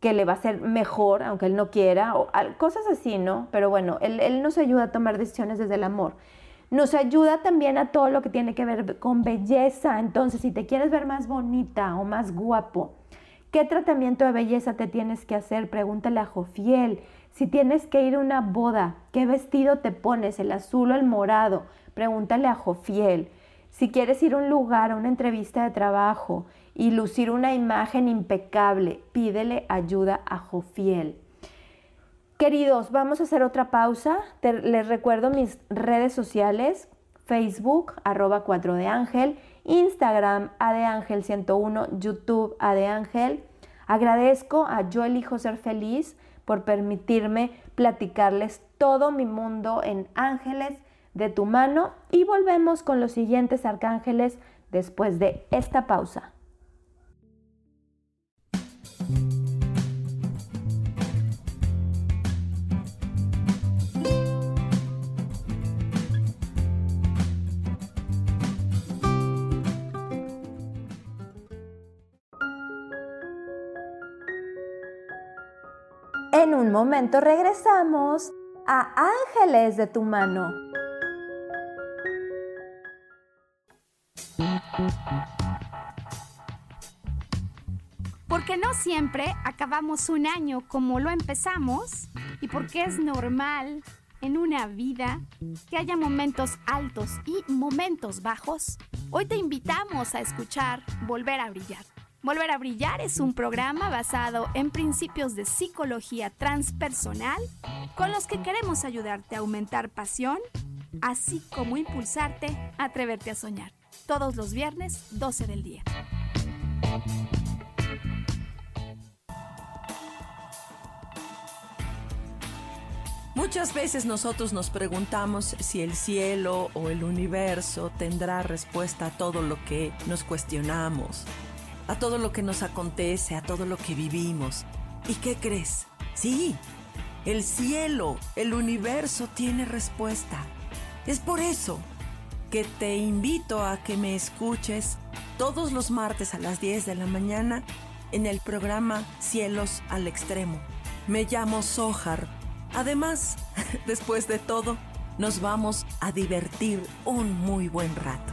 que le va a ser mejor, aunque él no quiera, o cosas así, ¿no? Pero bueno, él, él nos ayuda a tomar decisiones desde el amor. Nos ayuda también a todo lo que tiene que ver con belleza. Entonces, si te quieres ver más bonita o más guapo, ¿qué tratamiento de belleza te tienes que hacer? Pregúntale a Jofiel. Si tienes que ir a una boda, ¿qué vestido te pones? ¿El azul o el morado? Pregúntale a Jofiel. Si quieres ir a un lugar, a una entrevista de trabajo y lucir una imagen impecable, pídele ayuda a Jofiel. Queridos, vamos a hacer otra pausa. les recuerdo mis redes sociales, Facebook, arroba 4 de Ángel, Instagram, Ángel 101, YouTube, Ángel. Agradezco a Yo Elijo Ser Feliz por permitirme platicarles todo mi mundo en ángeles de tu mano y volvemos con los siguientes arcángeles después de esta pausa. Un momento regresamos a Ángeles de tu mano. Porque no siempre acabamos un año como lo empezamos y porque es normal en una vida que haya momentos altos y momentos bajos, hoy te invitamos a escuchar Volver a Brillar. Volver a Brillar es un programa basado en principios de psicología transpersonal con los que queremos ayudarte a aumentar pasión, así como impulsarte a atreverte a soñar. Todos los viernes, 12 del día. Muchas veces nosotros nos preguntamos si el cielo o el universo tendrá respuesta a todo lo que nos cuestionamos a todo lo que nos acontece, a todo lo que vivimos. ¿Y qué crees? Sí, el cielo, el universo tiene respuesta. Es por eso que te invito a que me escuches todos los martes a las 10 de la mañana en el programa Cielos al Extremo. Me llamo Sohar. Además, después de todo, nos vamos a divertir un muy buen rato.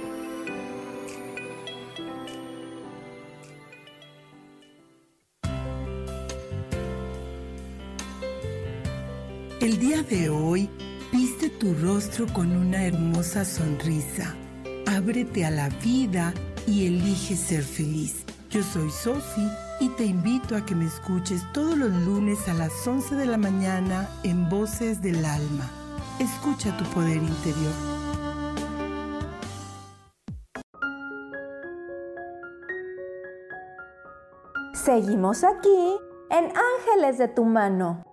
El día de hoy, viste tu rostro con una hermosa sonrisa. Ábrete a la vida y elige ser feliz. Yo soy Sofi y te invito a que me escuches todos los lunes a las 11 de la mañana en Voces del Alma. Escucha tu poder interior. Seguimos aquí en Ángeles de tu mano.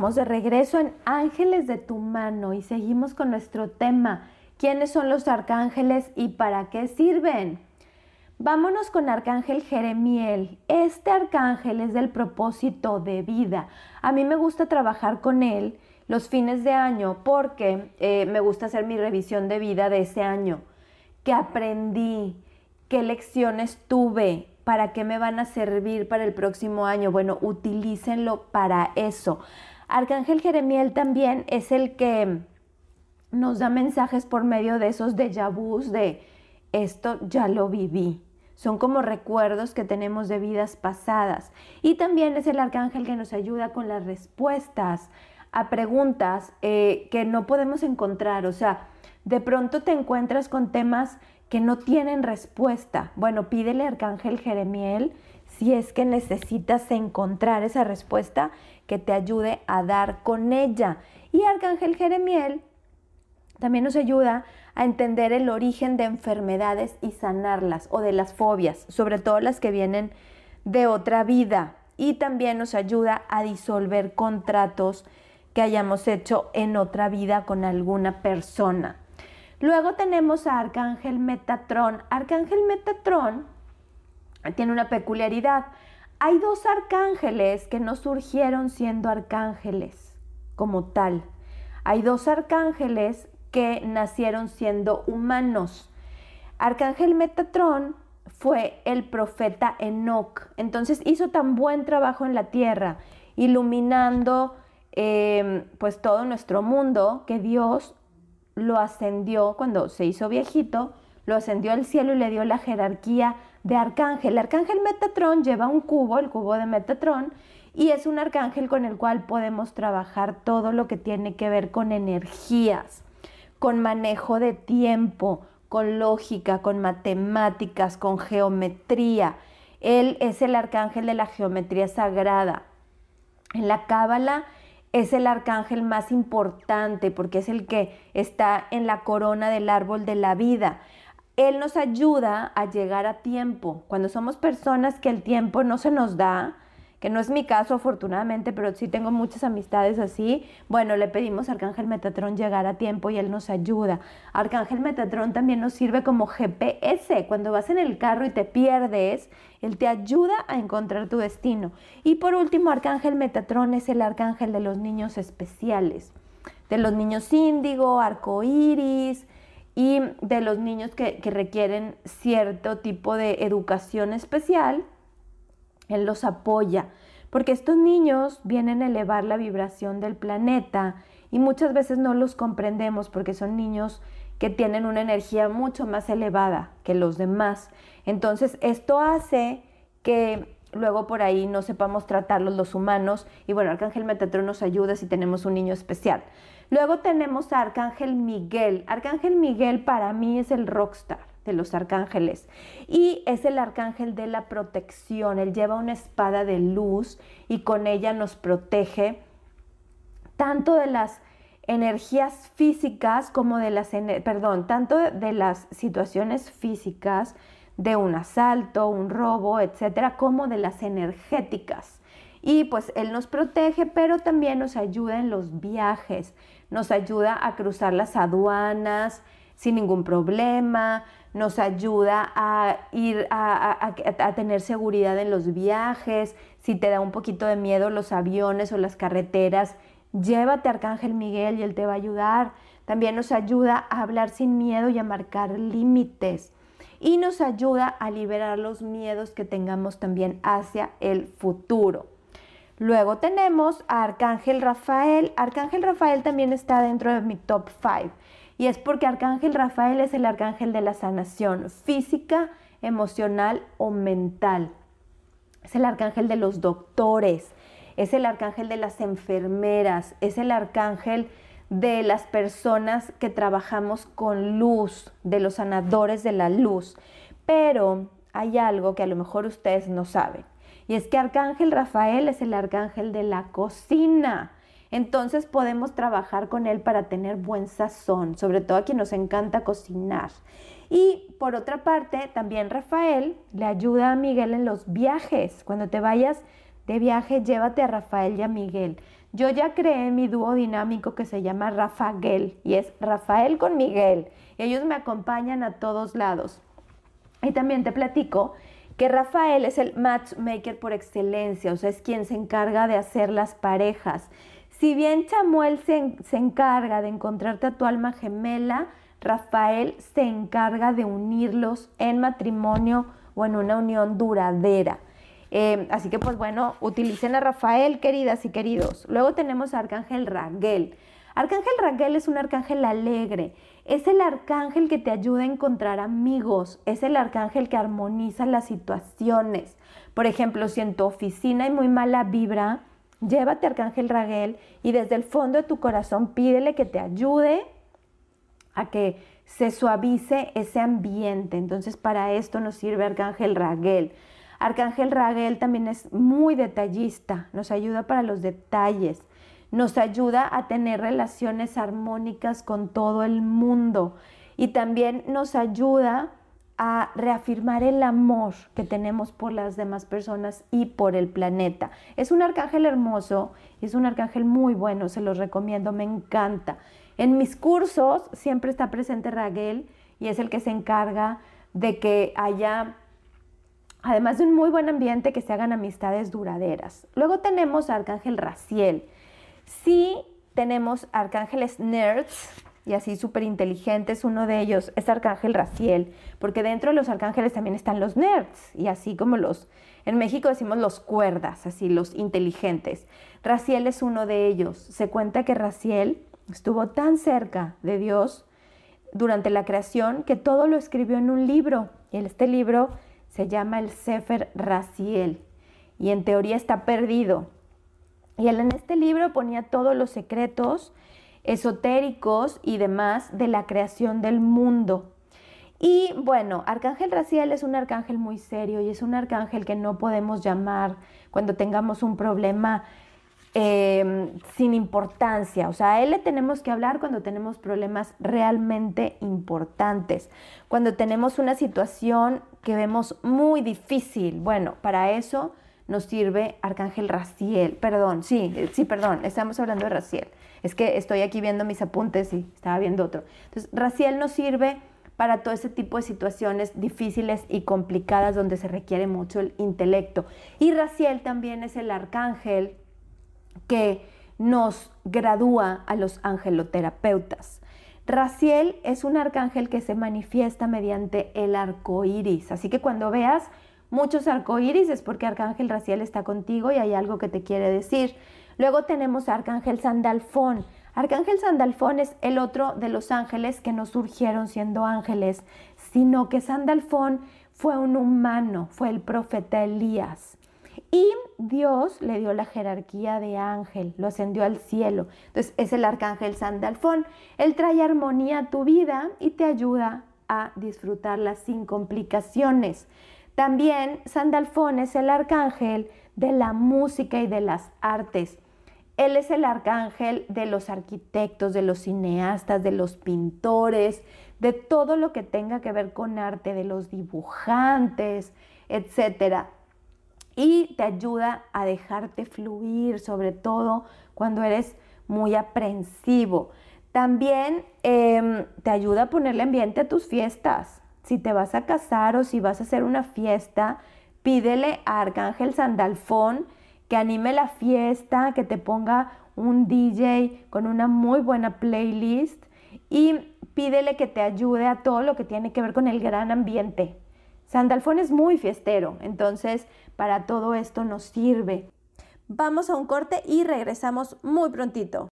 De regreso en Ángeles de tu mano y seguimos con nuestro tema. ¿Quiénes son los arcángeles y para qué sirven? Vámonos con Arcángel Jeremiel. Este arcángel es del propósito de vida. A mí me gusta trabajar con él los fines de año porque eh, me gusta hacer mi revisión de vida de ese año. ¿Qué aprendí? ¿Qué lecciones tuve? ¿Para qué me van a servir para el próximo año? Bueno, utilícenlo para eso. Arcángel Jeremiel también es el que nos da mensajes por medio de esos déjà vus de esto ya lo viví. Son como recuerdos que tenemos de vidas pasadas. Y también es el arcángel que nos ayuda con las respuestas a preguntas eh, que no podemos encontrar. O sea, de pronto te encuentras con temas que no tienen respuesta. Bueno, pídele arcángel Jeremiel si es que necesitas encontrar esa respuesta que te ayude a dar con ella. Y arcángel Jeremiel también nos ayuda a entender el origen de enfermedades y sanarlas o de las fobias, sobre todo las que vienen de otra vida. Y también nos ayuda a disolver contratos que hayamos hecho en otra vida con alguna persona. Luego tenemos a Arcángel Metatrón. Arcángel Metatrón tiene una peculiaridad. Hay dos arcángeles que no surgieron siendo arcángeles como tal. Hay dos arcángeles que nacieron siendo humanos. Arcángel Metatrón fue el profeta Enoch. Entonces hizo tan buen trabajo en la tierra, iluminando em, pues todo nuestro mundo, que Dios lo ascendió cuando se hizo viejito, lo ascendió al cielo y le dio la jerarquía de arcángel. El arcángel Metatrón lleva un cubo, el cubo de Metatrón, y es un arcángel con el cual podemos trabajar todo lo que tiene que ver con energías con manejo de tiempo, con lógica, con matemáticas, con geometría. Él es el arcángel de la geometría sagrada. En la Cábala es el arcángel más importante porque es el que está en la corona del árbol de la vida. Él nos ayuda a llegar a tiempo. Cuando somos personas que el tiempo no se nos da, que no es mi caso afortunadamente, pero sí tengo muchas amistades así. Bueno, le pedimos a Arcángel Metatrón llegar a tiempo y él nos ayuda. Arcángel Metatrón también nos sirve como GPS. Cuando vas en el carro y te pierdes, él te ayuda a encontrar tu destino. Y por último, Arcángel Metatrón es el arcángel de los niños especiales, de los niños índigo, arcoíris y de los niños que, que requieren cierto tipo de educación especial él los apoya, porque estos niños vienen a elevar la vibración del planeta y muchas veces no los comprendemos porque son niños que tienen una energía mucho más elevada que los demás. Entonces, esto hace que luego por ahí no sepamos tratarlos los humanos y bueno, Arcángel Metatron nos ayuda si tenemos un niño especial. Luego tenemos a Arcángel Miguel. Arcángel Miguel para mí es el rockstar de los arcángeles. Y es el arcángel de la protección. Él lleva una espada de luz y con ella nos protege tanto de las energías físicas como de las, perdón, tanto de las situaciones físicas de un asalto, un robo, etcétera, como de las energéticas. Y pues Él nos protege, pero también nos ayuda en los viajes, nos ayuda a cruzar las aduanas sin ningún problema, nos ayuda a ir a, tener seguridad en los viajes, si te da un poquito de miedo los aviones o las carreteras, llévate a Arcángel Miguel y él te va a ayudar. También nos ayuda a hablar sin miedo y a marcar límites. Y nos ayuda a liberar los miedos que tengamos también hacia el futuro. Luego tenemos a Arcángel Rafael. Arcángel Rafael también está dentro de mi top 5 y es porque Arcángel Rafael es el arcángel de la sanación física, emocional o mental. Es el arcángel de los doctores, es el arcángel de las enfermeras, es el arcángel de las personas que trabajamos con luz, de los sanadores de la luz. Pero hay algo que a lo mejor ustedes no saben. Y es que Arcángel Rafael es el arcángel de la cocina. Entonces podemos trabajar con él para tener buen sazón, sobre todo a quien nos encanta cocinar. Y por otra parte, también Rafael le ayuda a Miguel en los viajes. Cuando te vayas de viaje, llévate a Rafael y a Miguel. Yo ya creé mi dúo dinámico que se llama Rafael y es Rafael con Miguel. Ellos me acompañan a todos lados. Y también te platico que Rafael es el matchmaker por excelencia, o sea, es quien se encarga de hacer las parejas Si bien Chamuel se, se encarga de encontrarte a tu alma gemela, Rafael se encarga de unirlos en matrimonio o en una unión duradera. Eh, así que pues bueno, utilicen a Rafael, queridas y queridos. Luego tenemos a Arcángel Raguel. Arcángel Raguel es un arcángel alegre. Es el arcángel que te ayuda a encontrar amigos. Es el arcángel que armoniza las situaciones. Por ejemplo, si en tu oficina hay muy mala vibra, llévate Arcángel Raguel y desde el fondo de tu corazón pídele que te ayude a que se suavice ese ambiente. Entonces para esto nos sirve Arcángel Raguel. Arcángel Raguel también es muy detallista, nos ayuda para los detalles, nos ayuda a tener relaciones armónicas con todo el mundo y también nos ayuda a reafirmar el amor que tenemos por las demás personas y por el planeta. Es un arcángel hermoso, es un arcángel muy bueno, se los recomiendo, me encanta. En mis cursos siempre está presente Raguel y es el que se encarga de que haya, además de un muy buen ambiente, que se hagan amistades duraderas. Luego tenemos a Arcángel Raciel. Sí tenemos arcángeles nerds, y así súper inteligentes. Uno de ellos es Arcángel Raciel, porque dentro de los arcángeles también están los nerds, y así como los, en México decimos los cuerdas, así los inteligentes. Raciel es uno de ellos. Se cuenta que Raciel Estuvo tan cerca de Dios durante la creación que todo lo escribió en un libro. Y este libro se llama el Sefer Raciel y en teoría está perdido. Y él en este libro ponía todos los secretos esotéricos y demás de la creación del mundo. Y bueno, Arcángel Raciel es un arcángel muy serio y es un arcángel que no podemos llamar cuando tengamos un problema Em, sin importancia. O sea, a él le tenemos que hablar cuando tenemos problemas realmente importantes, cuando tenemos una situación que vemos muy difícil. Bueno, para eso nos sirve Arcángel Raciel. Perdón, sí, sí, perdón, estamos hablando de Raciel. Es que estoy aquí viendo mis apuntes y estaba viendo otro. Entonces, Raciel nos sirve para todo ese tipo de situaciones difíciles y complicadas donde se requiere mucho el intelecto. Y Raciel también es el arcángel que nos gradúa a los angeloterapeutas. Raciel es un arcángel que se manifiesta mediante el arco iris. Así que cuando veas muchos arcoíris es porque Arcángel Raciel está contigo y hay algo que te quiere decir. Luego tenemos a Arcángel Sandalfón. Arcángel Sandalfón es el otro de los ángeles que no surgieron siendo ángeles, sino que Sandalfón fue un humano, fue el profeta Elías. Y Dios le dio la jerarquía de ángel, lo ascendió al cielo. Entonces es el arcángel Sandalfón. Él trae armonía a tu vida y te ayuda a disfrutarla sin complicaciones. También Sandalfón es el arcángel de la música y de las artes. Él es el arcángel de los arquitectos, de los cineastas, de los pintores, de todo lo que tenga que ver con arte, de los dibujantes, etcétera y te ayuda a dejarte fluir, sobre todo cuando eres muy aprensivo. También em, te ayuda a ponerle ambiente a tus fiestas. Si te vas a casar o si vas a hacer una fiesta, pídele a Arcángel Sandalfón que anime la fiesta, que te ponga un DJ con una muy buena playlist y pídele que te ayude a todo lo que tiene que ver con el gran ambiente. Sandalfón es muy fiestero, entonces para todo esto nos sirve. Vamos a un corte y regresamos muy prontito.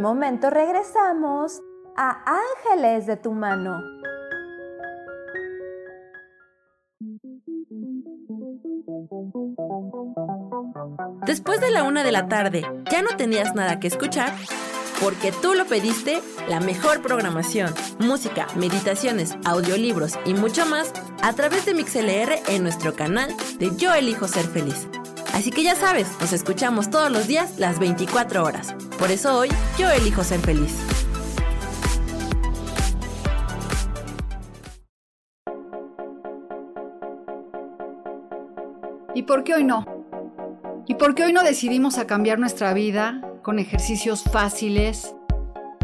Momento regresamos a Ángeles de tu mano. Después de la una de la tarde, ¿ya no tenías nada que escuchar? Porque tú lo pediste, la mejor programación, música, meditaciones, audiolibros y mucho más a través de MixLR en nuestro canal de Yo Elijo Ser Feliz. Así que ya sabes, nos escuchamos todos los días las 24 horas. Por eso hoy yo elijo ser feliz. ¿Y por qué hoy no? ¿Y por qué hoy no decidimos a cambiar nuestra vida con ejercicios fáciles,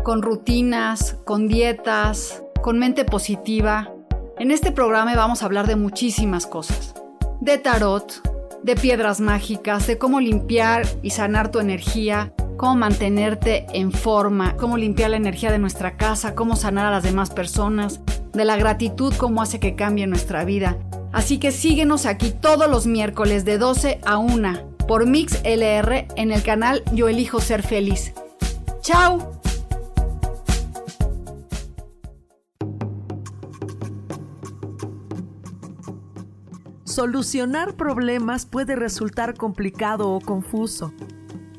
con rutinas, con dietas, con mente positiva? En este programa vamos a hablar de muchísimas cosas. De tarot, de piedras mágicas, de cómo limpiar y sanar tu energía, cómo mantenerte en forma, cómo limpiar la energía de nuestra casa, cómo sanar a las demás personas, de la gratitud, cómo hace que cambie nuestra vida. Así que síguenos aquí todos los miércoles de 12 a 1 por Mix LR en el canal Yo Elijo Ser Feliz. ¡Chao! Solucionar problemas puede resultar complicado o confuso.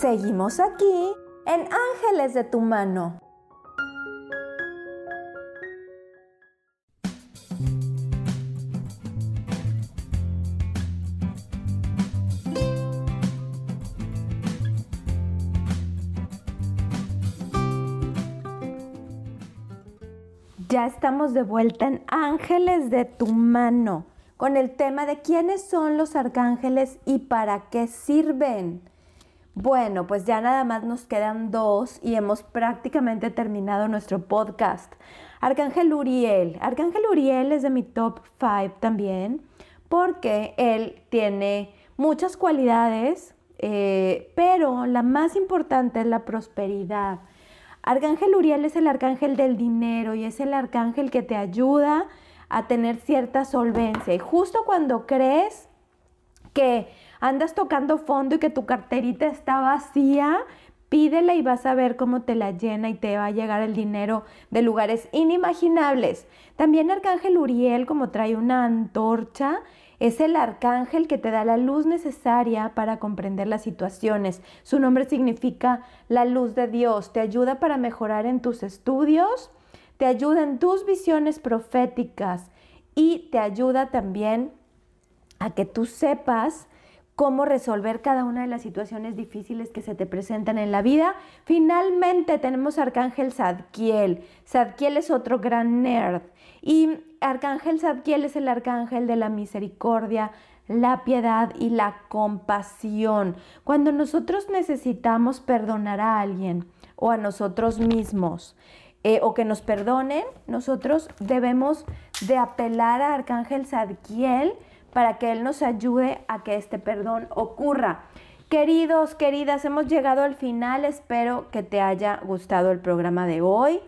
Seguimos aquí en Ángeles de tu mano. Ya estamos de vuelta en Ángeles de tu mano con el tema de quiénes son los arcángeles y para qué sirven. Bueno, pues ya nada más nos quedan dos y hemos prácticamente terminado nuestro podcast. Arcángel Uriel. Arcángel Uriel es de mi top 5 también porque él tiene muchas cualidades, eh, pero la más importante es la prosperidad. Arcángel Uriel es el arcángel del dinero y es el arcángel que te ayuda a tener cierta solvencia. Y justo cuando crees que andas tocando fondo y que tu carterita está vacía, pídele y vas a ver cómo te la llena y te va a llegar el dinero de lugares inimaginables. También Arcángel Uriel, como trae una antorcha, es el arcángel que te da la luz necesaria para comprender las situaciones. Su nombre significa la luz de Dios. Te ayuda para mejorar en tus estudios, te ayuda en tus visiones proféticas y te ayuda también a que tú sepas cómo resolver cada una de las situaciones difíciles que se te presentan en la vida. Finalmente tenemos Arcángel Zadkiel. Zadkiel es otro gran nerd. Y Arcángel Zadkiel es el arcángel de la misericordia, la piedad y la compasión. Cuando nosotros necesitamos perdonar a alguien o a nosotros mismos, eh, o que nos perdonen, nosotros debemos de apelar a Arcángel Zadkiel para que Él nos ayude a que este perdón ocurra. Queridos, queridas, hemos llegado al final. Espero que te haya gustado el programa de hoy,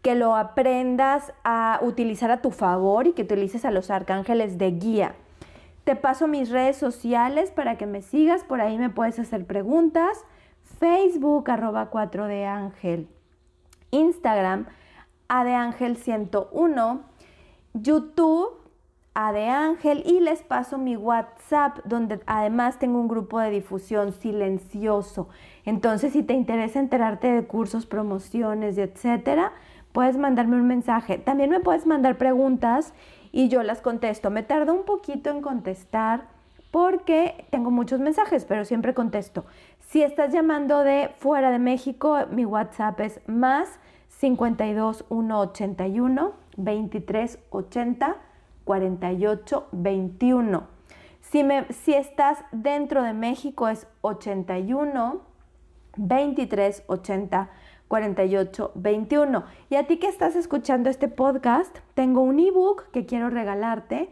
que lo aprendas a utilizar a tu favor y que utilices a los arcángeles de guía. Te paso mis redes sociales para que me sigas, por ahí me puedes hacer preguntas. Facebook arroba 4 de ángel, Instagram a de ángel 101, YouTube a de Ángel y les paso mi WhatsApp donde además tengo un grupo de difusión silencioso. Entonces, si te interesa enterarte de cursos, promociones, etcétera, puedes mandarme un mensaje. También me puedes mandar preguntas y yo las contesto. Me tardo un poquito en contestar porque tengo muchos mensajes, pero siempre contesto. Si estás llamando de fuera de México, mi WhatsApp es más 52 181 2380 48 21. Si, me, si estás dentro de México es 81 23 80 48 21. Y a ti que estás escuchando este podcast, tengo un ebook que quiero regalarte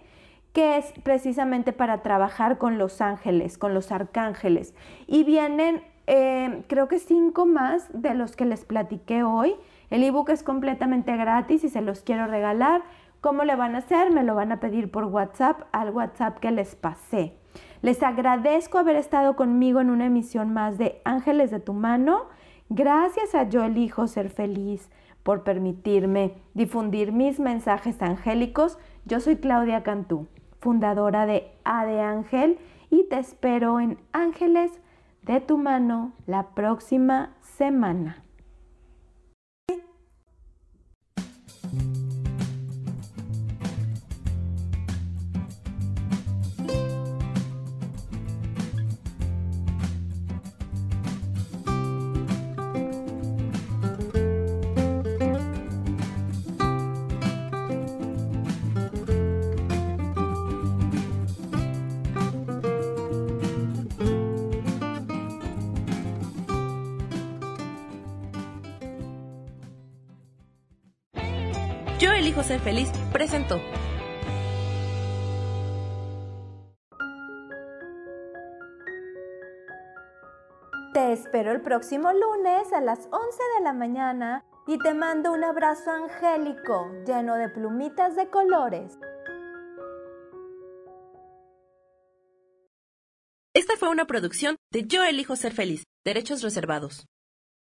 que es precisamente para trabajar con los ángeles, con los arcángeles. Y vienen, eh, creo que cinco más de los que les platiqué hoy. El ebook es completamente gratis y se los quiero regalar. ¿Cómo le van a hacer? Me lo van a pedir por WhatsApp al WhatsApp que les pasé. Les agradezco haber estado conmigo en una emisión más de Ángeles de tu mano. Gracias a Yo elijo ser feliz por permitirme difundir mis mensajes angélicos. Yo soy Claudia Cantú, fundadora de A de Ángel y te espero en Ángeles de tu mano la próxima semana. Ser feliz presentó. Te espero el próximo lunes a las 11 de la mañana y te mando un abrazo angélico lleno de plumitas de colores. Esta fue una producción de Yo elijo ser feliz, derechos reservados.